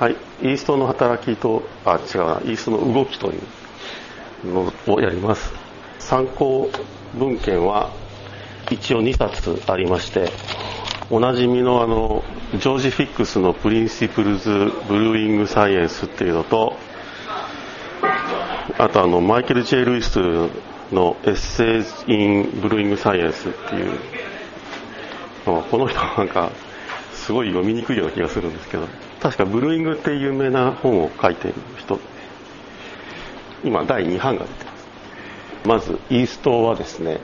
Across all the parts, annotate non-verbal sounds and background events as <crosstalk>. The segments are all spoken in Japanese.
はい、イーストの働きと、あ、違うな、イーストの動きというのをやります。参考文献は一応2冊ありまして、おなじみのあの、ジョージ・フィックスの Principles Brewing Science っていうのと、あとあの、マイケル・ジェイ・ルイスの Essays in Brewing Science っていう、この人なんか、すごい読みにくいような気がするんですけど、確かブルーイングって有名な本を書いている人、今第2版が出てます。まず、イーストはですね、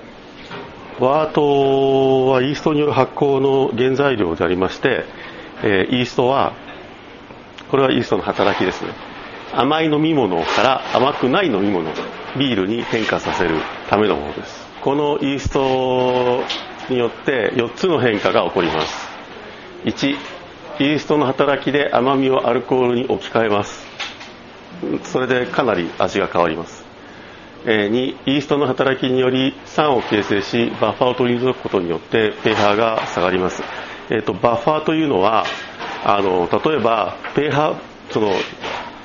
ワートはイーストによる発酵の原材料でありまして、えーイーストは、これはイーストの働きですね。甘い飲み物から甘くない飲み物、ビールに変化させるためのものです。このイーストによって4つの変化が起こります。1、イーストの働きで甘みをアルコールに置き換えます。それでかなり味が変わります。えー2、イーストの働きにより酸を形成し、バッファーを取り除くことによって pH が下がります。えっ、と、バッファーというのは、あの、例えば、pH、その、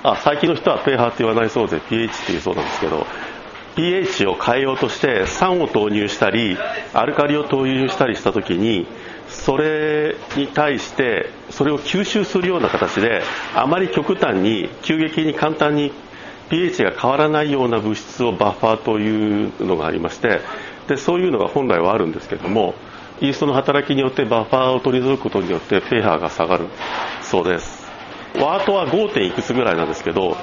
あ、最近の人は pH って言わないそうで pH って言うそうなんですけど、pH を変えようとして酸を投入したり、アルカリを投入したりしたときに、それに対して、それを吸収するような形で、あまり極端に、急激に簡単に pH が変わらないような物質をバッファーというのがありましてでそういうのが本来はあるんですけどもイーストの働きによってバッファーを取り除くことによって pH が下がるそうですワートは 5. いくつぐらいなんですけど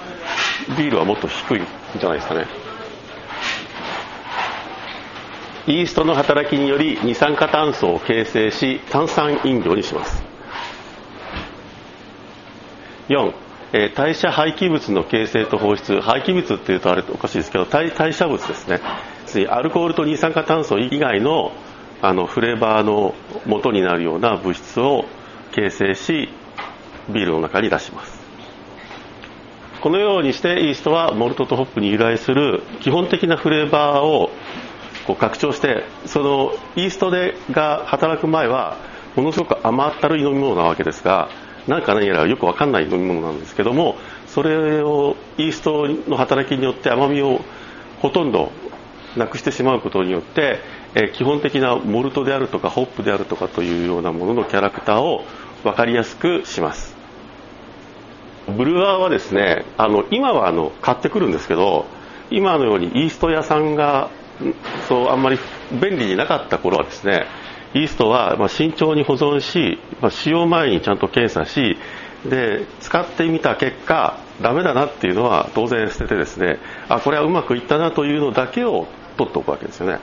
ビールはもっと低いんじゃないですかねイーストの働きにより二酸化炭素を形成し炭酸飲料にします。4えー代謝廃棄物の形成と放出。廃棄物っていうとあれおかしいですけど代謝物ですね。アルコールと二酸化炭素以外のあのフレーバーの元になるような物質を形成しビールの中に出します。このようにしてイーストはモルトとホップに由来する基本的なフレーバーをこう拡張してそのイーストでが働く前はものすごく甘ったるい飲み物なわけですがなんか何やらよくわかんない飲み物なんですけどもそれをイーストの働きによって甘みをほとんどなくしてしまうことによって、え基本的なモルトであるとかホップであるとかというようなもののキャラクターを分かりやすくします。ブルワーはですねあの今はあの買ってくるんですけど今のようにイースト屋さんがそうあんまり便利になかった頃はですねイーストはま慎重に保存し、ま使用前にちゃんと検査しで使ってみた結果ダメだなっていうのは当然捨ててですねあこれはうまくいったなというのだけを取っておくわけですよね。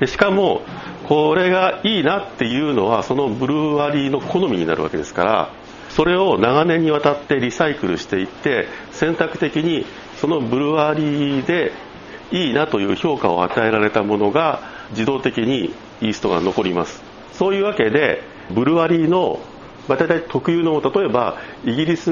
でしかもこれがいいなっていうのはそのブルワリーの好みになるわけですからそれを長年にわたってリサイクルしていって選択的にそのブルワリーでいいなという評価を与えられたものが自動的にイーストが残ります。そういうわけでブルワリーの、ま、大体特有の例えばイギリス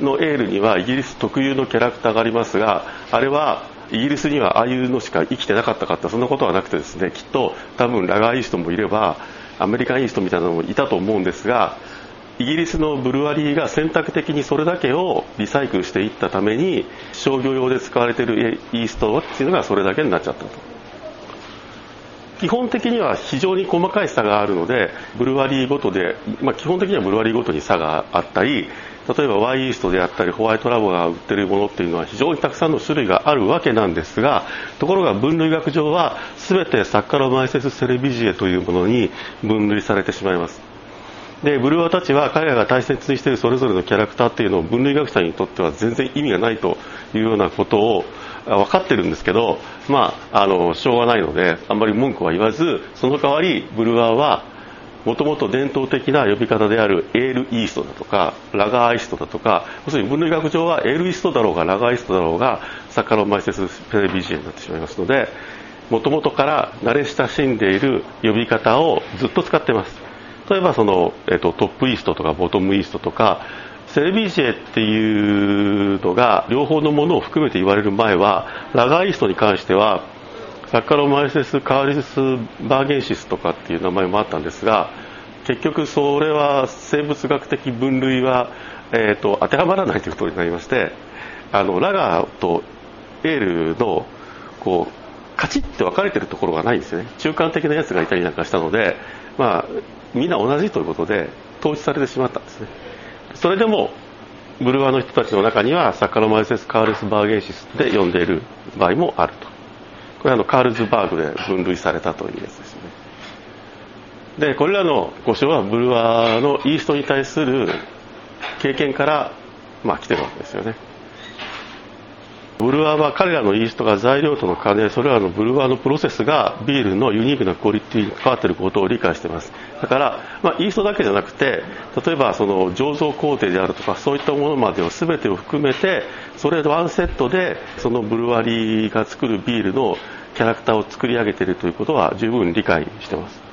のエールにはイギリス特有のキャラクターがありますがあれはイギリスにはああいうのしか生きてなかったかってそんなことはなくてですねきっと多分ラガーイーストもいればアメリカンイーストみたいなのもいたと思うんですがイギリスのブルワリーが選択的にそれだけをリサイクルしていったために商業用で使われているイーストっていうのがそれだけになっちゃったと。基本的には非常に細かい差があるのでブルワリーごとで、まあ、基本的にはブルワリーごとに差があったり例えばワイイーストであったりホワイトラボが売ってるものっていうのは非常にたくさんの種類があるわけなんですがところが分類学上は全てサッカロマイセスセレビジエというものに分類されてしまいます。でブルワーたちは彼らが大切にしているそれぞれのキャラクターっていうのを分類学者にとっては全然意味がないというようなことを分かってるんですけど、まあ、あのしょうがないのであんまり文句は言わずその代わりブルワーはもともと伝統的な呼び方であるエールイーストだとかラガーイーストだとか要するに分類学上はエールイーストだろうがラガーイーストだろうがサッカロマイセスペレビジエになってしまいますのでもともとから慣れ親しんでいる呼び方をずっと使ってます。例えばその、えっと、トップイーストとかボトムイーストとかセレビジエっていうのが両方のものを含めて言われる前はラガーイーストに関してはサッカロマイセス・カーリス・バーゲンシスとかっていう名前もあったんですが結局それは生物学的分類はえーと、当てはまらないということになりましてあのラガーとエールのこうカチッて分かれてるところがないんですよね。中間的なやつがいたりなんかしたので、まあ、みんな同じということで統一されてしまったんですね。それでもブルワの人たちの中にはサカロマイセス・カールスバーゲンシスで呼んでいる場合もあると。これはあのカールズバーグで分類されたというやつですね。でこれらの故障はブルワのイーストに対する経験から、まあ、来てるわけですよね。ブルワーは彼らのイーストが材料との兼ねそれらのブルワーのプロセスがビールのユニークなクオリティに関わっていることを理解しています。だから、まあ、イーストだけじゃなくて例えばその醸造工程であるとかそういったものまでを全てを含めてそれワンセットでそのブルワリーが作るビールのキャラクターを作り上げているということは十分理解しています。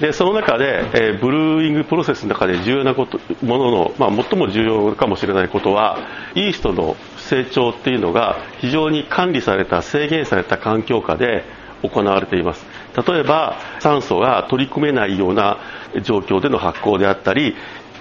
でその中で、え、ブルーイングプロセスの中で重要なことものの、まあ、最も重要かもしれないことはイーストの成長っていうのが非常に管理された制限された環境下で行われています。例えば酸素が取り組めないような状況での発酵であったり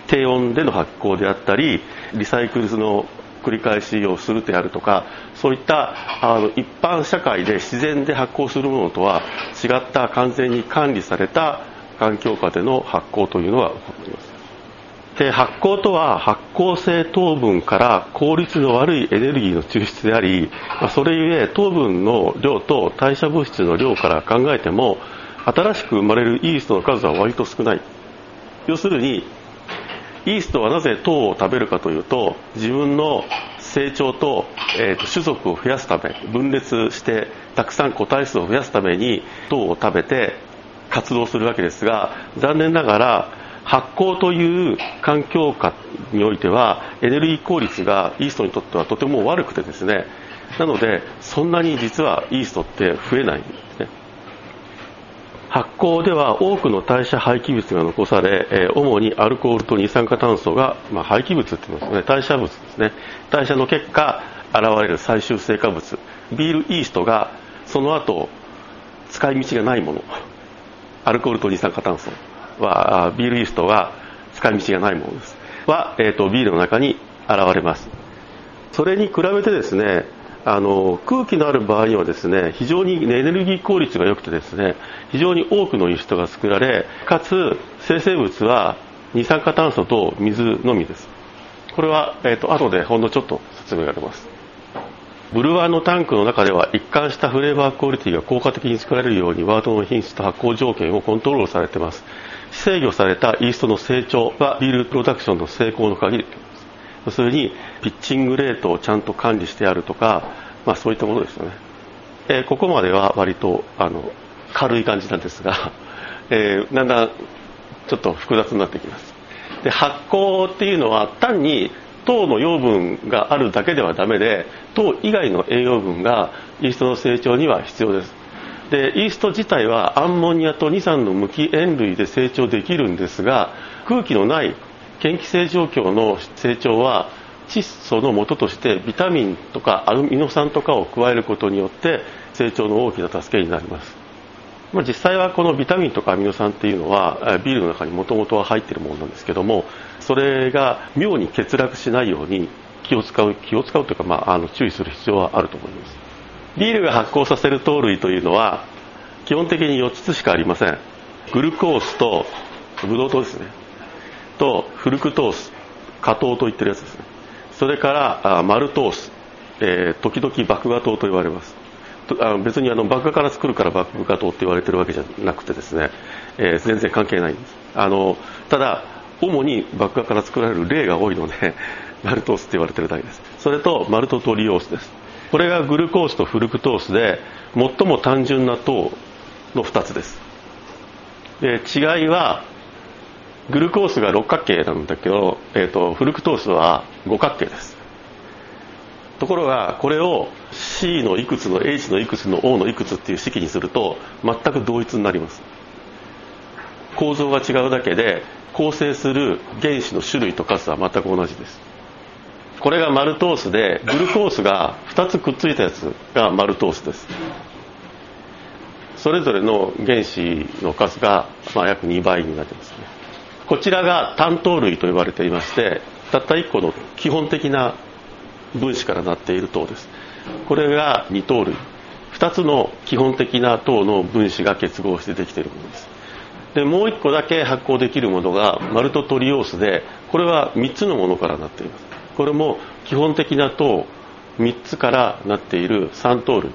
低温での発酵であったりリサイクルの繰り返しをするであるとかそういったあの一般社会で自然で発酵するものとは違った完全に管理された環境下での発酵というのが起こっています。で発酵とは発酵性糖分から効率の悪いエネルギーの抽出であり、ま、それゆえ糖分の量と代謝物質の量から考えても新しく生まれるイーストの数は割と少ない。要するにイーストはなぜ糖を食べるかというと自分の成長と,、えーと種族を増やすため分裂してたくさん個体数を増やすために糖を食べて活動するわけですが残念ながら発酵という環境下においてはエネルギー効率がイーストにとってはとても悪くてですねなのでそんなに実はイーストって増えないんですね。発酵では多くの代謝廃棄物が残され主にアルコールと二酸化炭素が、まあ、廃棄物って言いますね代謝物ですね。代謝の結果現れる最終成果物。ビールイーストがその後使い道がないもの。アルコールと二酸化炭素はビールイーストは使い道がないものです。は、えーと、ビールの中に現れます。それに比べてですねあの空気のある場合にはですね非常にエネルギー効率が良くてですね非常に多くのイーストが作られかつ生成物は二酸化炭素と水のみです。これは、えーと、と後でほんのちょっと説明が出ます。ブルワーのタンクの中では一貫したフレーバークオリティが効果的に作られるようにワードの品質と発酵条件をコントロールされています。制御されたイーストの成長はビールプロダクションの成功の鍵。です要するにピッチングレートをちゃんと管理してあるとか、まあ、そういったものですよね、えー、ここまでは割とあの軽い感じなんですが、<laughs> えー、だんだんちょっと複雑になってきます。で発酵っていうのは単に糖の養分があるだけではダメで糖以外の栄養分がイーストの成長には必要です。でイースト自体はアンモニアと2酸の無機塩類で成長できるんですが空気のない嫌気性状況の成長は窒素の元としてビタミンとかアルミノ酸とかを加えることによって成長の大きな助けになります。ま、実際はこのビタミンとかアミノ酸っていうのはビールの中にもともとは入ってるものなんですけどもそれが妙に欠落しないように気を使う気を使うというか、まあ、あの注意する必要はあると思います。ビールが発酵させる糖類というのは基本的に4つしかありません。グルコースとブドウ糖ですね。とフルクトース果糖と言ってるやつですね。それからマルトース、えー、時々麦芽糖と言われます。あの別にあの麦芽から作るから麦芽糖って言われてるわけじゃなくてですね、えー、全然関係ないんです。あのただ主に麦芽から作られる例が多いので <laughs> マルトースって言われてるだけです。それとマルトトリオースです。これがグルコースとフルクトースで最も単純な糖の2つです。で違いはグルコースが六角形なんだけど、えーとフルクトースは五角形です。ところがこれを C のいくつの H のいくつの O のいくつっていう式にすると全く同一になります。構造が違うだけで構成する原子の種類と数は全く同じです。これがマルトースでグルコースが2つくっついたやつがマルトースです。それぞれの原子の数が、まあ、約2倍になってますね。こちらが単糖類と呼ばれていましてたった1個の基本的な分子からなっている糖です。これが二糖類。2つの基本的な糖の分子が結合してできているものです。でもう1個だけ発酵できるものがマルトトリオースでこれは3つのものからなっています。これも基本的な糖3つからなっている3糖類。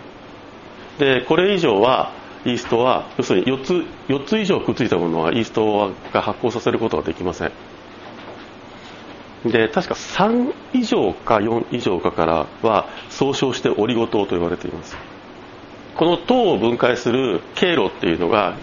でこれ以上はイーストは要するに4つ ,4 つ以上くっついたものはイーストが発酵させることができません。で確か3以上か4以上かからは総称してオリゴ糖と言われています。この糖を分解する経路っていうのが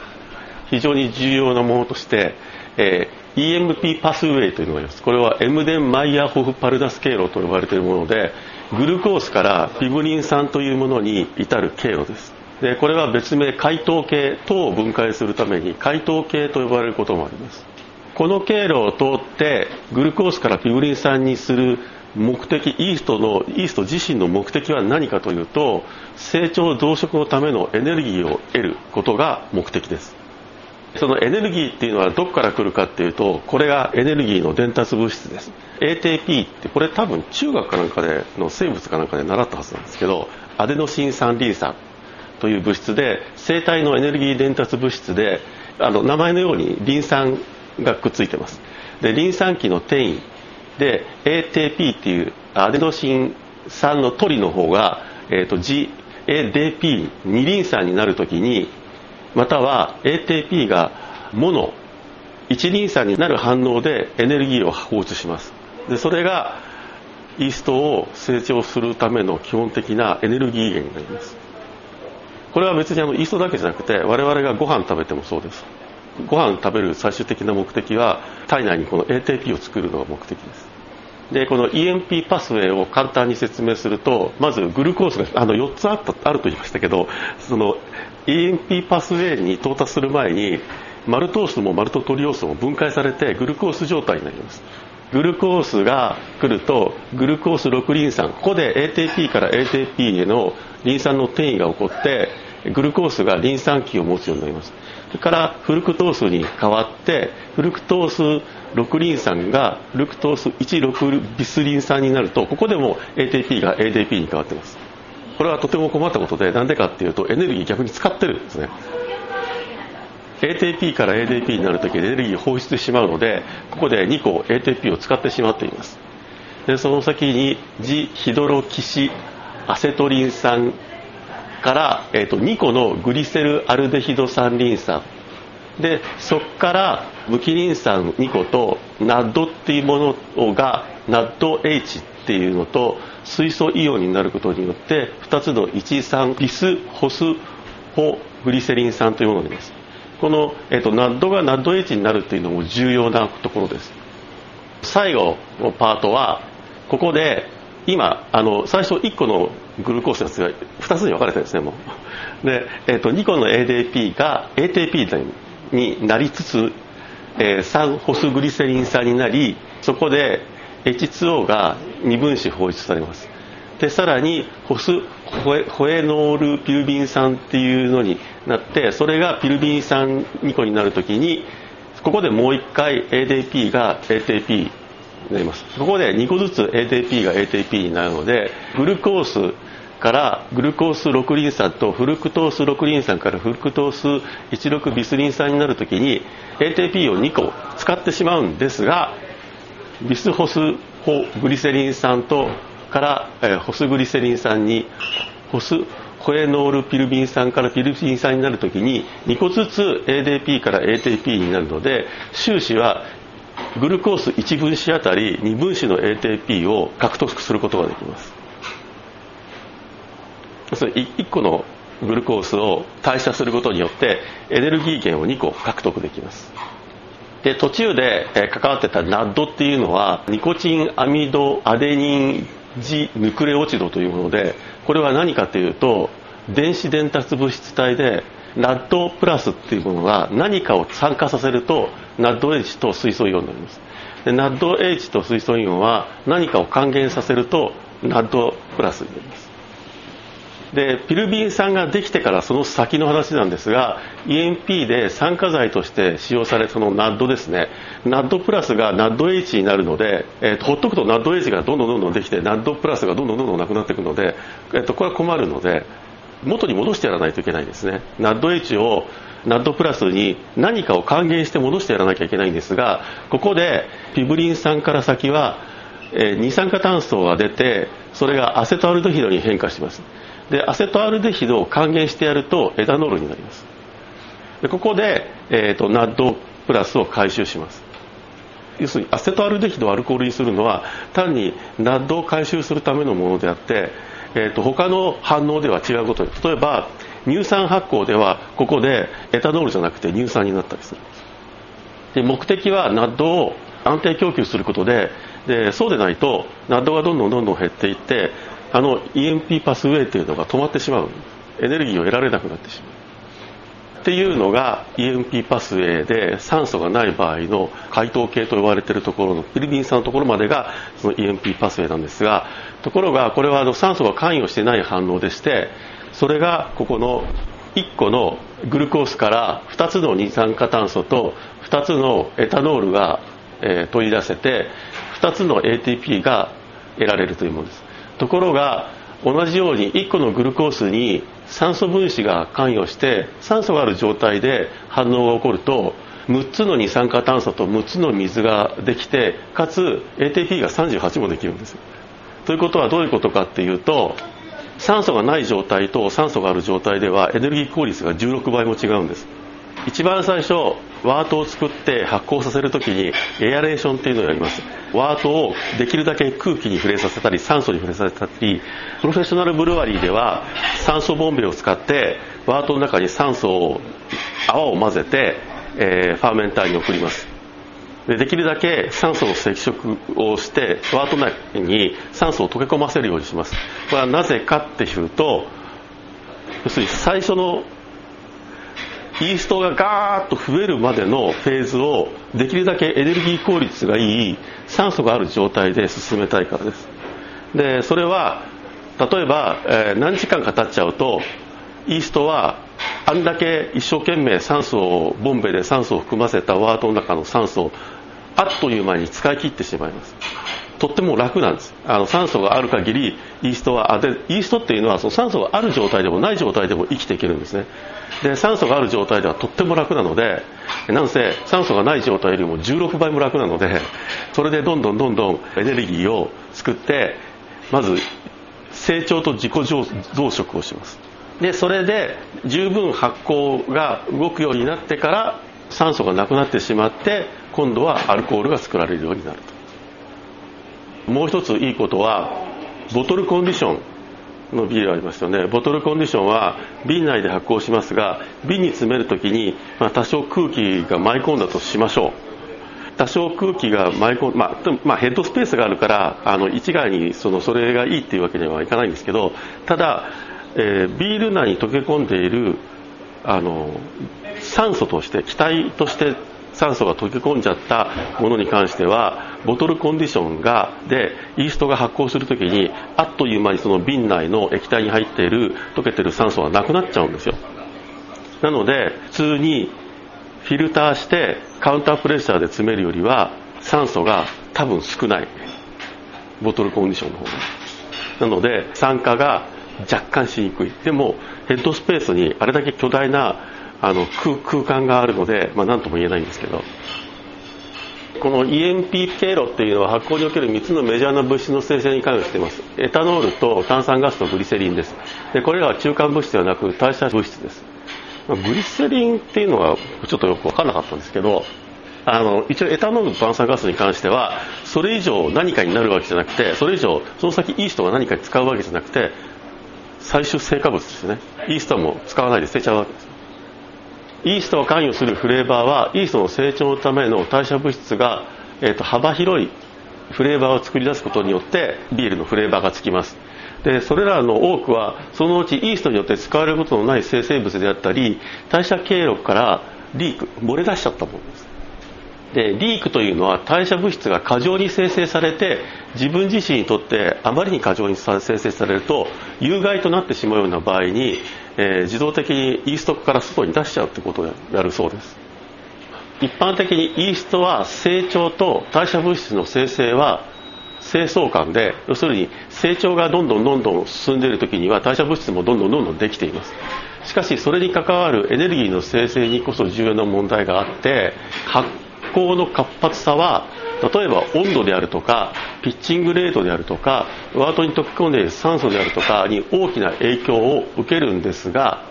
非常に重要なものとして、えー、EMP パスウェイというのがあります。これはエムデン・マイヤーホフ・パルダス経路と呼ばれているものでグルコースからフィブリン酸というものに至る経路です。でこれは別名解糖系糖を分解するために解糖系と呼ばれることもあります。この経路を通ってグルコースからフィブリン酸にする目的イーストのイースト自身の目的は何かというと成長増殖のためのエネルギーを得ることが目的です。そのエネルギーっていうのはどこから来るかっていうとこれがエネルギーの伝達物質です。ATP ってこれ多分中学かなんかでの生物かなんかで習ったはずなんですけどアデノシン酸リン酸という物質で生体のエネルギー伝達物質であの名前のようにリン酸がくっついてます。でリン酸基の転移。で ATP っていうアデノシン酸の取りの方が、えーと、GADP 二リン酸になるときにまたは ATP がモノ一リン酸になる反応でエネルギーを放出します。でそれがイーストを成長するための基本的なエネルギー源になります。これは別にあのイーストだけじゃなくて我々がご飯食べてもそうです。ご飯食べる最終的な目的は体内にこの ATP を作るのが目的です。でこの EMP パスウェイを簡単に説明するとまずグルコースがあの4つあったあると言いましたけどその EMP パスウェイに到達する前にマルトースもマルトトリオースも分解されてグルコース状態になります。グルコースが来るとグルコース6リン酸ここで ATP から ATP へのリン酸の転移が起こってグルコースがリン酸基を持つようになります。それからフルクトースに変わってフルクトース6リン酸がルクトース16ビスリン酸になるとここでも ATP が ADP に変わってます。これはとても困ったことでなんでかっていうとエネルギー逆に使ってるんですね。ATP から ADP になるときエネルギー放出してしまうのでここで2個 ATP を使ってしまっています。でその先にジヒドロキシアセトリン酸から、えーと、2個のグリセルアルデヒド酸リン酸。でそこから無機リン酸2個とナッドっていうものがナッド H っていうのと水素イオンになることによって2つの13ビスホスホグリセリン酸というものになります。この、えーと、ナッドがナッド H になるっていうのも重要なところです。最後のパートはここで今あの最初1個のグルコースが2つに分かれてるんですねもう。で、えーと、2個の ADP が ATP になりになりつつ、えー、3ホスグリセリン酸になりそこで H2O が2分子放出されます。でさらにホスホエホエノールピルビン酸っていうのになってそれがピルビン酸2個になるときにここでもう1回 ADP が ATP になります。ここで2個ずつ ATP が ATP になるのでグルコースからグルコース6リン酸とフルクトース6リン酸からフルクトース16ビスリン酸になるときに ATP を2個使ってしまうんですがビスホスホグリセリン酸とから、え、ホスグリセリン酸にホスホエノールピルビン酸からピルビン酸になるときに2個ずつ ADP から ATP になるので終始はグルコース1分子あたり2分子の ATP を獲得することができます。それ1個のグルコースを代謝することによってエネルギー源を2個獲得できます。で途中で関わってた NAD っていうのはニコチンアミドアデニンジヌクレオチドというものでこれは何かというと電子伝達物質体で NAD プラスっていうものが何かを酸化させると NADH と水素イオンになります。で NADH と水素イオンは何かを還元させると NAD プラスになります。でピルビン酸ができてからその先の話なんですが EMP で酸化剤として使用されるその NAD ですね。NAD プラスが NADH になるので、えーと、ほっとくと NADH がどんどんどんどんできて NAD プラスがどんどんどんどんなくなっていくので、えーと、これは困るので元に戻してやらないといけないんですね。NADH を NAD プラスに何かを還元して戻してやらなきゃいけないんですがここでピブリン酸から先は、えー、二酸化炭素が出てそれがアセトアルデヒドに変化します。でアセトアルデヒドを還元してやるとエタノールになります。でここで、えーと、ナッドプラスを回収します。要するにアセトアルデヒドをアルコールにするのは単にナッドを回収するためのものであって、えーと、他の反応では違うことで例えば乳酸発酵ではここでエタノールじゃなくて乳酸になったりする。で目的はナッドを安定供給することででそうでないとナッドがどんどんどんどん減っていってあの EMP パスウェイっていうのが止まってしまう。エネルギーを得られなくなってしまう。っていうのが EMP パスウェイで酸素がない場合の解凍系と呼ばれているところのピリビン酸のところまでがその EMP パスウェイなんですがところがこれはあの酸素が関与してない反応でしてそれがここの1個のグルコースから2つの二酸化炭素と2つのエタノールが、取り出せて2つの ATP が得られるというものです。ところが同じように1個のグルコースに酸素分子が関与して酸素がある状態で反応が起こると6つの二酸化炭素と6つの水ができてかつ ATP が38もできるんですということはどういうことかっていうと酸素がない状態と酸素がある状態ではエネルギー効率が16倍も違うんです。一番最初ワートを作って発酵させるときにエアレーションっていうのをやります。ワートをできるだけ空気に触れさせたり酸素に触れさせたりプロフェッショナルブルワリーでは酸素ボンベを使ってワートの中に酸素を泡を混ぜて、えー、ファーメンターに送ります。でできるだけ酸素の接触をしてワート内に酸素を溶け込ませるようにします。これはなぜかっていうと要するに最初のイーストがガーッと増えるまでのフェーズをできるだけエネルギー効率がいい酸素がある状態で進めたいからです。でそれは例えば、えー、何時間か経っちゃうとイーストはあんだけ一生懸命酸素をボンベで酸素を含ませたワートの中の酸素をあっという間に使い切ってしまいます。とっても楽なんです。あの酸素がある限りイーストはあでイーストっていうのはその酸素がある状態でもない状態でも生きていけるんですね。で酸素がある状態ではとっても楽なのでなんせ酸素がない状態よりも16倍も楽なのでそれでどんどんどんどんエネルギーを作ってまず成長と自己増殖をします。でそれで十分発酵が動くようになってから酸素がなくなってしまって今度はアルコールが作られるようになると。もう一ついいことはボトルコンディションのビールありますよね。ボトルコンディションは瓶内で発酵しますが瓶に詰める時に、まあ、多少空気が舞い込んだとしましょう。多少空気が舞い込んまあ、まあ、ヘッドスペースがあるからあの一概にそのそれがいいっていうわけにはいかないんですけどただ、えー、ビール内に溶け込んでいるあの酸素として気体として酸素が溶け込んじゃったものに関してはボトルコンディションがでイーストが発酵するときにあっという間にその瓶内の液体に入っている溶けてる酸素がなくなっちゃうんですよ。なので普通にフィルターしてカウンタープレッシャーで詰めるよりは酸素が多分少ない。ボトルコンディションの方が。なので酸化が若干しにくい。でもヘッドスペースにあれだけ巨大なあの空間があるので、まあ、何とも言えないんですけど。この EMP 経路っていうのは発酵における3つのメジャーな物質の生成に関与しています。エタノールと炭酸ガスとグリセリンです。でこれらは中間物質ではなく代謝物質です。グリセリンっていうのはちょっとよく分からなかったんですけどあの一応エタノールと炭酸ガスに関してはそれ以上何かになるわけじゃなくてそれ以上その先イーストが何かに使うわけじゃなくて最終成果物ですね。イーストも使わないで捨てちゃうわけです。イーストが関与するフレーバーはイーストの成長のための代謝物質が、えーと、幅広いフレーバーを作り出すことによってビールのフレーバーがつきます。でそれらの多くはそのうちイーストによって使われることのない生成物であったり代謝経路からリーク漏れ出しちゃったものです。でリークというのは代謝物質が過剰に生成されて自分自身にとってあまりに過剰に生成されると有害となってしまうような場合に、えー、自動的にイーストから外に出しちゃうってことをやるそうです。一般的にイーストは成長と代謝物質の生成は清相関で要するに成長がどんどんどんどん進んでいる時には代謝物質もどんどんどんどんできています。しかしそれに関わるエネルギーの生成にこそ重要な問題があって発酵の活発さは例えば温度であるとかピッチングレートであるとかワートに溶き込んでいる酸素であるとかに大きな影響を受けるんですが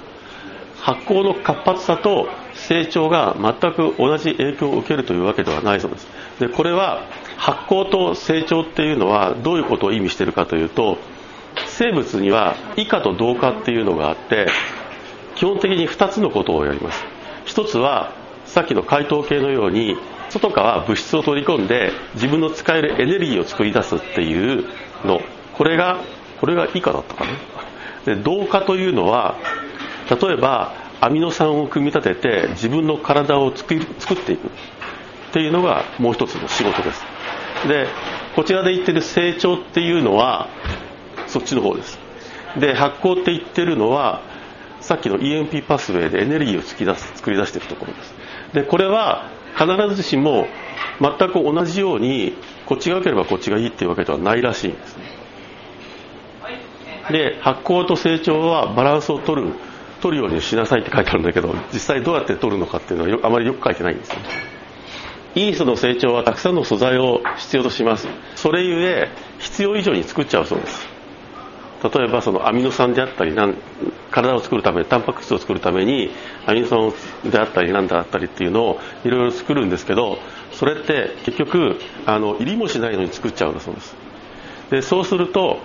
発酵の活発さと成長が全く同じ影響を受けるというわけではないそうです。でこれは発酵と成長っていうのはどういうことを意味しているかというと生物には以下と同化っていうのがあって基本的に2つのことをやります。1つはさっきの解凍系のように外から物質を取り込んで自分の使えるエネルギーを作り出すっていうの。これがこれが以下だったかな。で同化というのは例えばアミノ酸を組み立てて自分の体を作作っていく。っていうのがもう一つの仕事です。でこちらで言ってる成長っていうのはそっちの方です。で発酵って言ってるのはさっきの EMP パスウェイでエネルギーを作り出す作り出しているところです。でこれは必ずしも全く同じようにこっちが良ければこっちがいいっていうわけではないらしいんですね。で発酵と成長はバランスを取る取るようにしなさいって書いてあるんだけど実際どうやって取るのかっていうのはあまりよく書いてないんですねイースの成長はたくさんの素材を必要とします。それゆえ必要以上に作っちゃうそうです。例えばそのアミノ酸であったり体を作るためタンパク質を作るためにアミノ酸であったりなんだったりっていうのをいろいろ作るんですけどそれって結局あの入りもしないのに作っちゃうんだそうです。でそうすると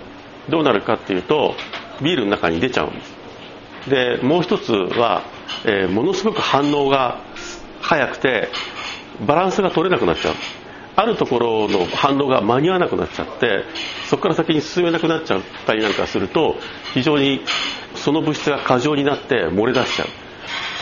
どうなるかっていうとビールの中に出ちゃうんです。でもう一つは、えー、ものすごく反応が早くてバランスが取れなくなっちゃう。あるところの反応が間に合わなくなっちゃってそこから先に進めなくなっちゃったりなんかすると非常にその物質が過剰になって漏れ出しちゃう。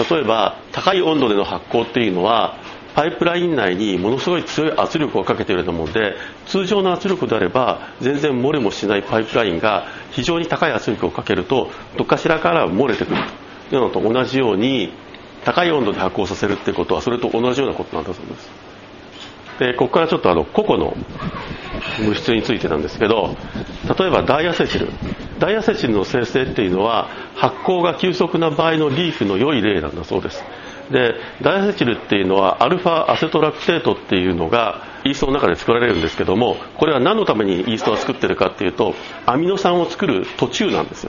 例えば高い温度での発酵っていうのはパイプライン内にものすごい強い圧力をかけていると思うので通常の圧力であれば全然漏れもしないパイプラインが非常に高い圧力をかけるとどっかしらから漏れてくるというのと同じように高い温度で発酵させるってことはそれと同じようなことなんだそうです。でここからちょっとあの個々の物質についてなんですけど例えばダイアセチル。ダイアセチルの生成っていうのは発酵が急速な場合のリーフの良い例なんだそうです。でダイアセチルっていうのはアルファアセトラクテートっていうのがイーストの中で作られるんですけどもこれは何のためにイーストを作ってるかっていうとアミノ酸を作る途中なんです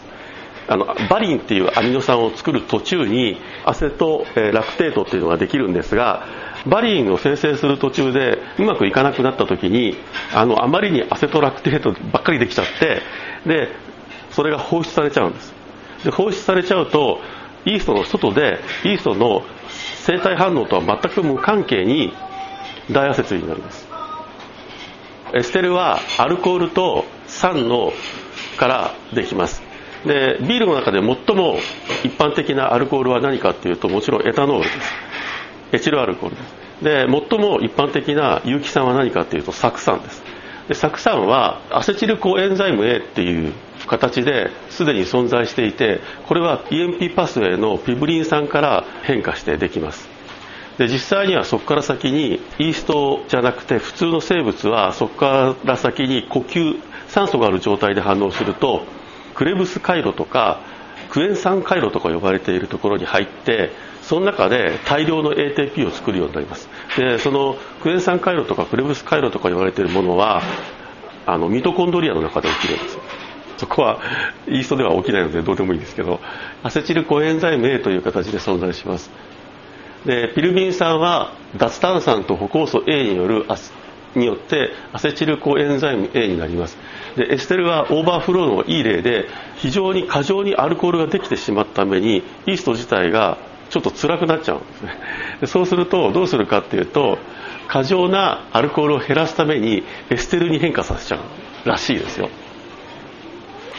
あのバリンっていうアミノ酸を作る途中に acetolactate っていうのができるんですがバリンを生成する途中でうまくいかなくなった時にあのあまりに acetolactate ばっかりできちゃってでそれが放出されちゃうんです。で放出されちゃうとイーストの外でイーストの生体反応とは全く無関係に diacetyl になります。エステルはアルコールと酸のからできます。でビールの中で最も一般的なアルコールは何かっていうともちろんエタノールです。エチルアルコール。ですで最も一般的な有機酸は何かというと酢酸です。で酢酸はアセチルコエンザイム A っていう形ですでに存在していてこれは EMP パスウェイのピブリン酸から変化してできます。で実際にはそこから先にイーストじゃなくて普通の生物はそこから先に呼吸酸素がある状態で反応するとクレブス回路とかクエン酸回路とか呼ばれているところに入ってその中で大量の ATP を作るようになります。でそのクエン酸回路とかクレブス回路とか言われているものはあのミトコンドリアの中で起きるんですそこはイーストでは起きないのでどうでもいいんですけどアセチルコエンザイム A という形で存在します。でピルビン酸は脱炭酸と補酵素 A によるによってアセチルコエンザイム A になります。でエステルはオーバーフローのいい例で非常に過剰にアルコールができてしまったためにイースト自体がちょっと辛くなっちゃうんですね。でそうするとどうするかっていうと過剰なアルコールを減らすためにエステルに変化させちゃうらしいですよ。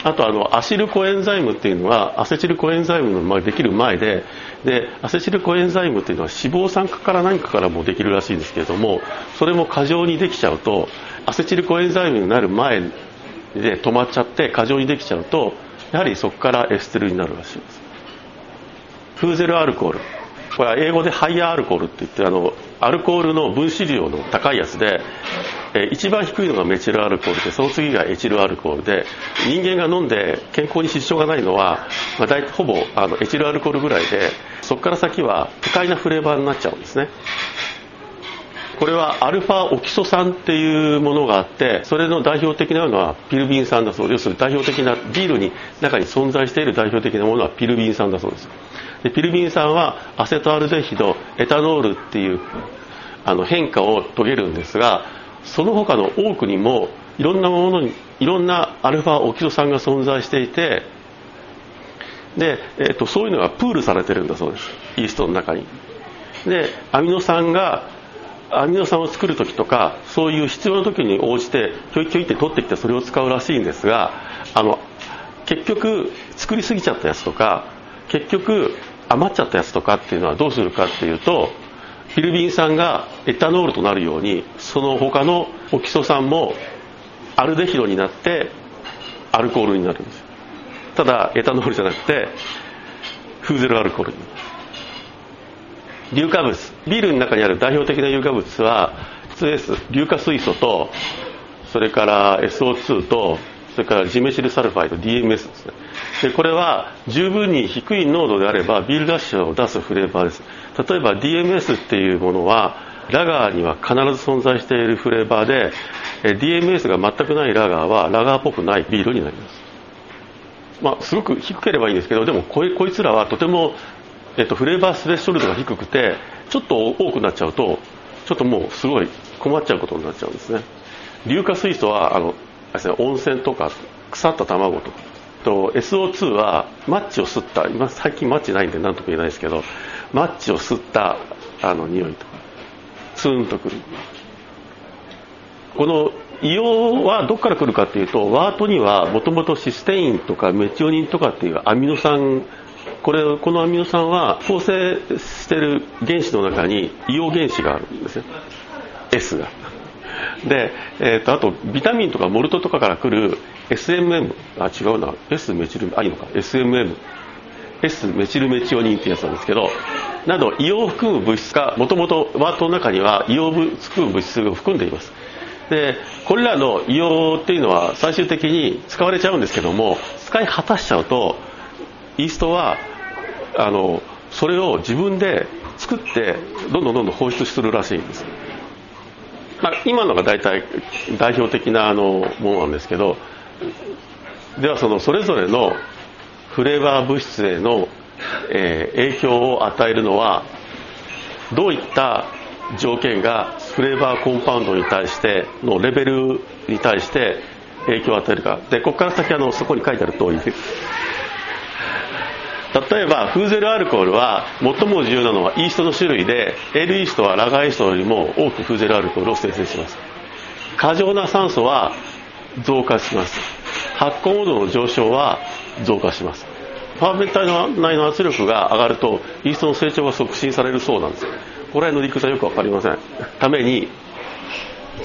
あとあのアシルコエンザイムっていうのはアセチルコエンザイムのできる前ででアセチルコエンザイムっていうのは脂肪酸化から何かからもできるらしいんですけれどもそれも過剰にできちゃうとアセチルコエンザイムになる前で止まっちゃって過剰にできちゃうとやはりそこからエステルになるらしいです。フーゼルアルコールこれは英語で higher alcohol って言ってあのアルコールの分子量の高いやつで、え一番低いのがメチルアルコールでその次がエチルアルコールで人間が飲んで健康に支障がないのは、まあ、大体ほぼあのエチルアルコールぐらいでそこから先は不快なフレーバーになっちゃうんですね。これはアルファオキソ酸っていうものがあってそれの代表的なのはピルビン酸だそう要す。るに代表的なビールに中に存在している代表的なものはピルビン酸だそうです。でピルビン酸はアセトアルデヒドエタノールっていうあの変化を遂げるんですがその他の多くにもいろんなものにいろんなアルファオキソ酸が存在していてで、えーと、そういうのがプールされてるんだそうです。イーストの中に。でアミノ酸がアミノ酸を作る時とかそういう必要な時に応じてひょいひょいって取ってきてそれを使うらしいんですがあの結局作りすぎちゃったやつとか結局余っちゃったやつとかっていうのはどうするかっていうとフィルビン酸がエタノールとなるようにその他のオキソ酸もアルデヒドになってアルコールになるんです。ただエタノールじゃなくてフーゼルアルコールになる。硫化物。ビールの中にある代表的な硫化物は 2S 硫化水素とそれから SO2 とそれからジメシルサルファイド DMS ですね。でこれは十分に低い濃度であればビールダッシュを出すフレーバーです。例えば DMS っていうものはラガーには必ず存在しているフレーバーで DMS が全くないラガーはラガーっぽくないビールになります。まあ、すごく低ければいいんですけどでもこいつらはとても、えっと、フレーバースレッショルドが低くてちょっと多くなっちゃうとちょっともうすごい困っちゃうことになっちゃうんですね。硫化水素はあの温泉とか腐った卵とか。と SO2 はマッチを吸った今最近マッチないんで何とも言えないですけどマッチを吸ったあの匂いとか。ツーンとくる。この硫黄はどこから来るかっていうとワートにはもともとシステインとかメチオニンとかっていうアミノ酸これこのアミノ酸は構成してる原子の中に硫黄原子があるんですね。S が。で、えーと、あとビタミンとかモルトとかから来る SMM あ違うな。S メチルあいいのか。SMM S メチルメチオニンってやつなんですけどなど硫黄を含む物質がもともとワートの中には硫黄を含む物質を含んでいます。でこれらの硫黄っていうのは最終的に使われちゃうんですけども使い果たしちゃうとイーストはあのそれを自分で作ってどんどんどんどん放出するらしいんです。まあ、今のが大体代表的なあのものなんですけどではそのそれぞれのフレーバー物質への、えー、影響を与えるのはどういった条件がフレーバーコンパウンドに対してのレベルに対して影響を与えるか。でここから先あのそこに書いてある通り例えばフーゼルアルコールは最も重要なのはイーストの種類でエールイーストはラガーイーストよりも多くフーゼルアルコールを生成します。過剰な酸素は増加します。発酵温度の上昇は増加します。ファーメンター内の圧力が上がるとイーストの成長が促進されるそうなんです。これの理屈はよく分かりません。ために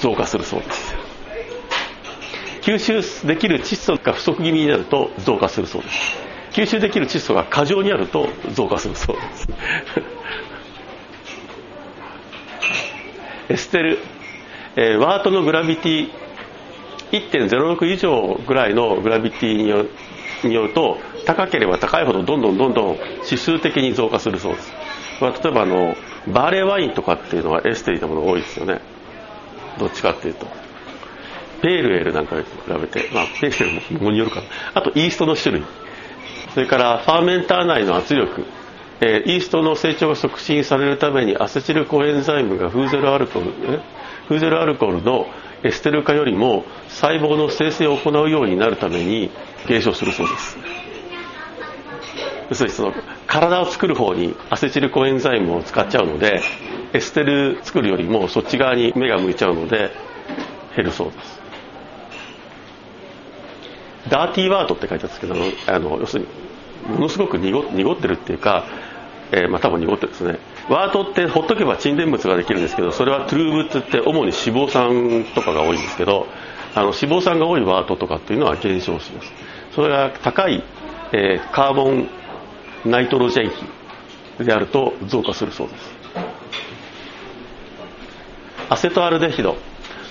増加するそうです。吸収できる窒素が不足気味になると増加するそうです。吸収できる窒素が過剰にあると増加するそうです。<laughs> エステル、えー、ワートのグラビティ1.06以上ぐらいのグラビティによによると高ければ高いほどどんどんどんどん指数的に増加するそうです、まあ、例えばあのバーレーワインとかっていうのはエステリーなものが多いですよね。どっちかっていうと。ペールエールなんかに比べて、まあ、ペールエールもものによるかな。あとイーストの種類。それからファーメンター内の圧力、えー、イーストの成長が促進されるためにアセチルコエンザイムがフーゼルアルコール、ね、フーゼルアルコールのエステル化よりも細胞の生成を行うようになるために減少するそうです。要するにその体を作る方にアセチルコエンザイムを使っちゃうのでエステル作るよりもそっち側に目が向いちゃうので減るそうです。ダーティーワートって書いてあるんですけどあの要するにものすごく濁ってるっていうか、えー、まあ多分濁ってるですね。ワートってほっとけば沈殿物ができるんですけどそれはトゥルーブツって主に脂肪酸とかが多いんですけどあの脂肪酸が多いワートとかっていうのは減少します。それが高い、えー、カーボンナイトロジェン比であると増加するそうです。アセトアルデヒド。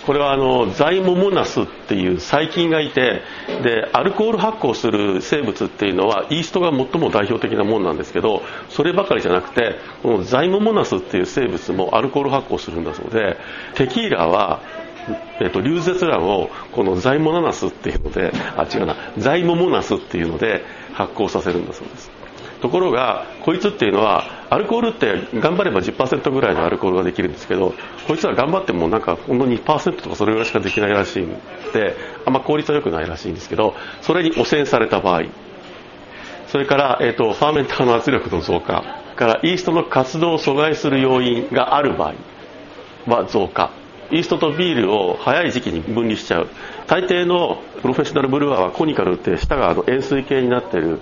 これはあのザイモモナスっていう細菌がいてでアルコール発酵する生物っていうのはイーストが最も代表的なものなんですけどそればかりじゃなくてこのザイモモナスっていう生物もアルコール発酵するんだそうでテキーラはえーと、リュウゼツランをこのザイモナスっていうのであ違うなザイモモナスっていうので発酵させるんだそうです。ところがこいつっていうのはアルコールって頑張れば10%ぐらいのアルコールができるんですけどこいつは頑張ってもなんかほんの2%とかそれぐらいしかできないらしいんであんま効率は良くないらしいんですけどそれに汚染された場合。それから、えーと、ファーメンターの圧力の増加。からイーストの活動を阻害する要因がある場合は増加。イーストとビールを早い時期に分離しちゃう。大抵のプロフェッショナルブルワーはコニカルって下があの円錐形になってる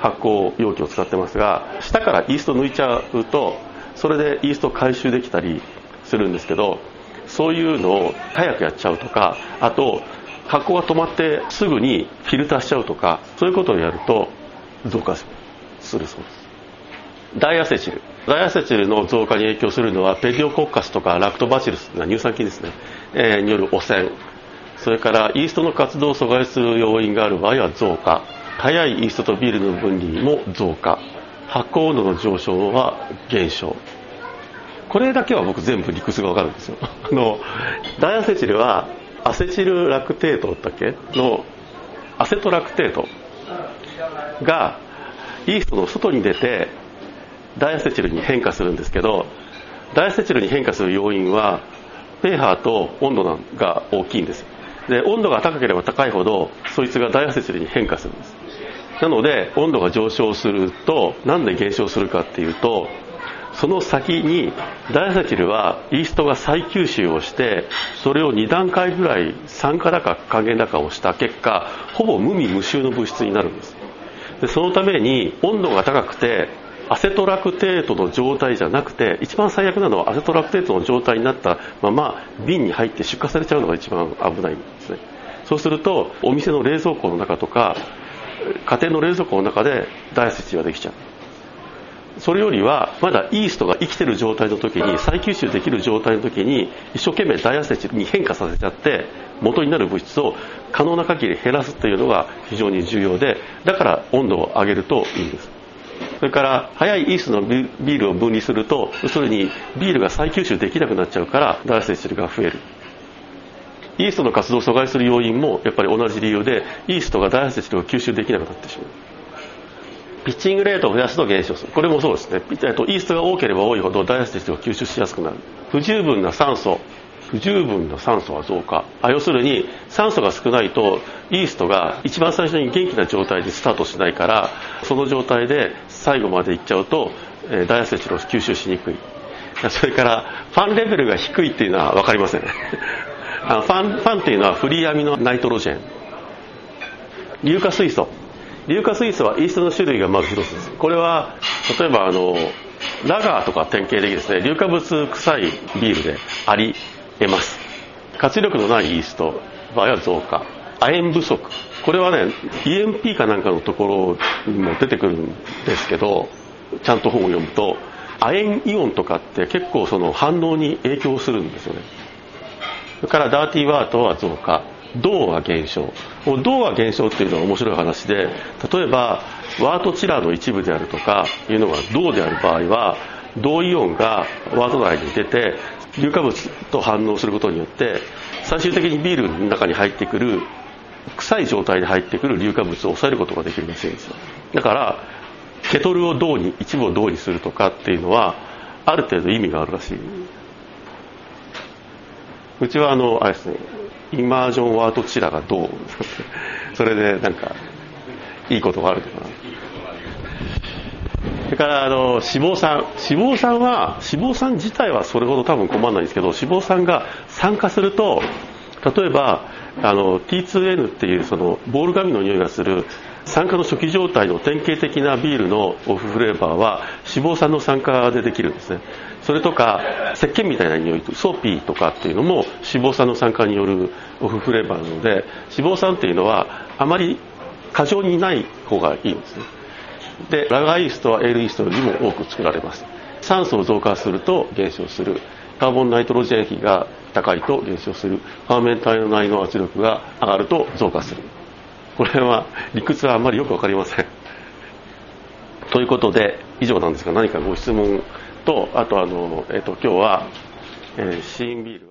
発酵容器を使ってますが下からイースト抜いちゃうとそれでイースト回収できたりするんですけどそういうのを早くやっちゃうとかあと発酵が止まってすぐにフィルターしちゃうとかそういうことをやると増加するそうです。ダイアセチル。ダイアセチルの増加に影響するのはペディオコッカスとかラクトバチルス乳酸菌ですね、えー、による汚染。それからイーストの活動を阻害する要因がある場合は増加。早いイーストとビールの分離も増加。発酵温度の上昇は減少。これだけは僕全部理屈が分かるんですよ。<laughs> あの diacetyl は acetyl lactate だっけ？の acetolactate。がイーストの外に出て diacetyl に変化するんですけど diacetyl に変化する要因はペーハーと温度が大きいんです。で温度が高ければ高いほどそいつが diacetyl に変化するんです。なので温度が上昇するとなんで減少するかっていうとその先に diacetyl はイーストが再吸収をしてそれを2段階ぐらい酸化だか還元だかをした結果ほぼ無味無臭の物質になるんです。でそのために温度が高くて acetolactate の状態じゃなくて一番最悪なのは acetolactate の状態になったまま瓶に入って出荷されちゃうのが一番危ないんですね。そうするとお店の冷蔵庫の中とか家庭の冷蔵庫の中でダイセチができちゃう。それよりはまだイーストが生きてる状態の時に再吸収できる状態の時に一生懸命ダイアセチルに変化させちゃって元になる物質を可能な限り減らすというのが非常に重要でだから温度を上げるといいんです。それから早いイーストのビールを分離すると要するにビールが再吸収できなくなっちゃうからダイアセチルが増える。イーストの活動を阻害する要因もやっぱり同じ理由でイーストがダイアセチルを吸収できなくなってしまう。ピッチングレートを増やすと減少する。これもそうですね。イーストが多ければ多いほどダイアセチルを吸収しやすくなる。不十分な酸素不十分な酸素は増加。あ要するに酸素が少ないとイーストが一番最初に元気な状態でスタートしないからその状態で最後までいっちゃうとえダイアセチルを吸収しにくい。それからファンレベルが低いっていうのは分かりません。あのファンファンっていうのはフリーアミノナイトロジェン。硫化水素。硫化水素はイーストの種類がまず一つです。これは例えばあのラガーとか典型的ですね。硫化物臭いビールであり得ます。活力のないイースト。場合は増加亜鉛不足。これはね EMP かなんかのところにも出てくるんですけどちゃんと本を読むと亜鉛イオンとかって結構その反応に影響するんですよね。それからダーティーワートは増加。銅は減少。銅は減少っていうのは面白い話で例えばワートチラーの一部であるとかいうのが銅である場合は銅イオンがワート内に出て硫化物と反応することによって最終的にビールの中に入ってくる臭い状態で入ってくる硫化物を抑えることができるらしいんですよ。だからケトルを銅に一部を銅にするとかっていうのはある程度意味があるらしい。うちはあのあれですねイマージョンワードチラが銅それでなんかいいことがあるのかなそれからあの脂肪酸脂肪酸は脂肪酸自体はそれほど多分困らないんですけど脂肪酸が酸化すると例えばあの T2N っていうそのボール紙の匂いがする酸化の初期状態の典型的なビールの off flavor は脂肪酸の酸化でできるんですね。それとか石鹸みたいな匂い soapy とかっていうのも脂肪酸の酸化による off flavor なので脂肪酸っていうのはあまり過剰にない方がいいんですね。でラガーイーストはエールイーストよりも多く作られます。酸素を増加すると減少する。カーボンナイトロジェン比が高いと減少する。ファーメンター内の圧力が上がると増加する。これは理屈はあんまりよく分かりません。ということで以上なんですが何かご質問とあとあの、えっと、今日は、えー、シーンビール。